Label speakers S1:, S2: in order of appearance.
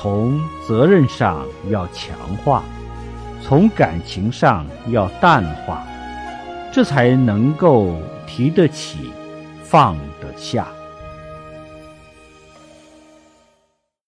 S1: 从责任上要强化从感情上要淡化这才能够提得起放得下。